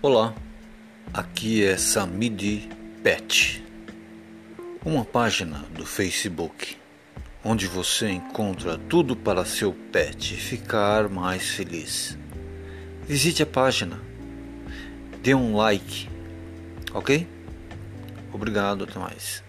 Olá, aqui é Samidi Pet, uma página do Facebook onde você encontra tudo para seu pet ficar mais feliz. Visite a página, dê um like, ok? Obrigado, até mais.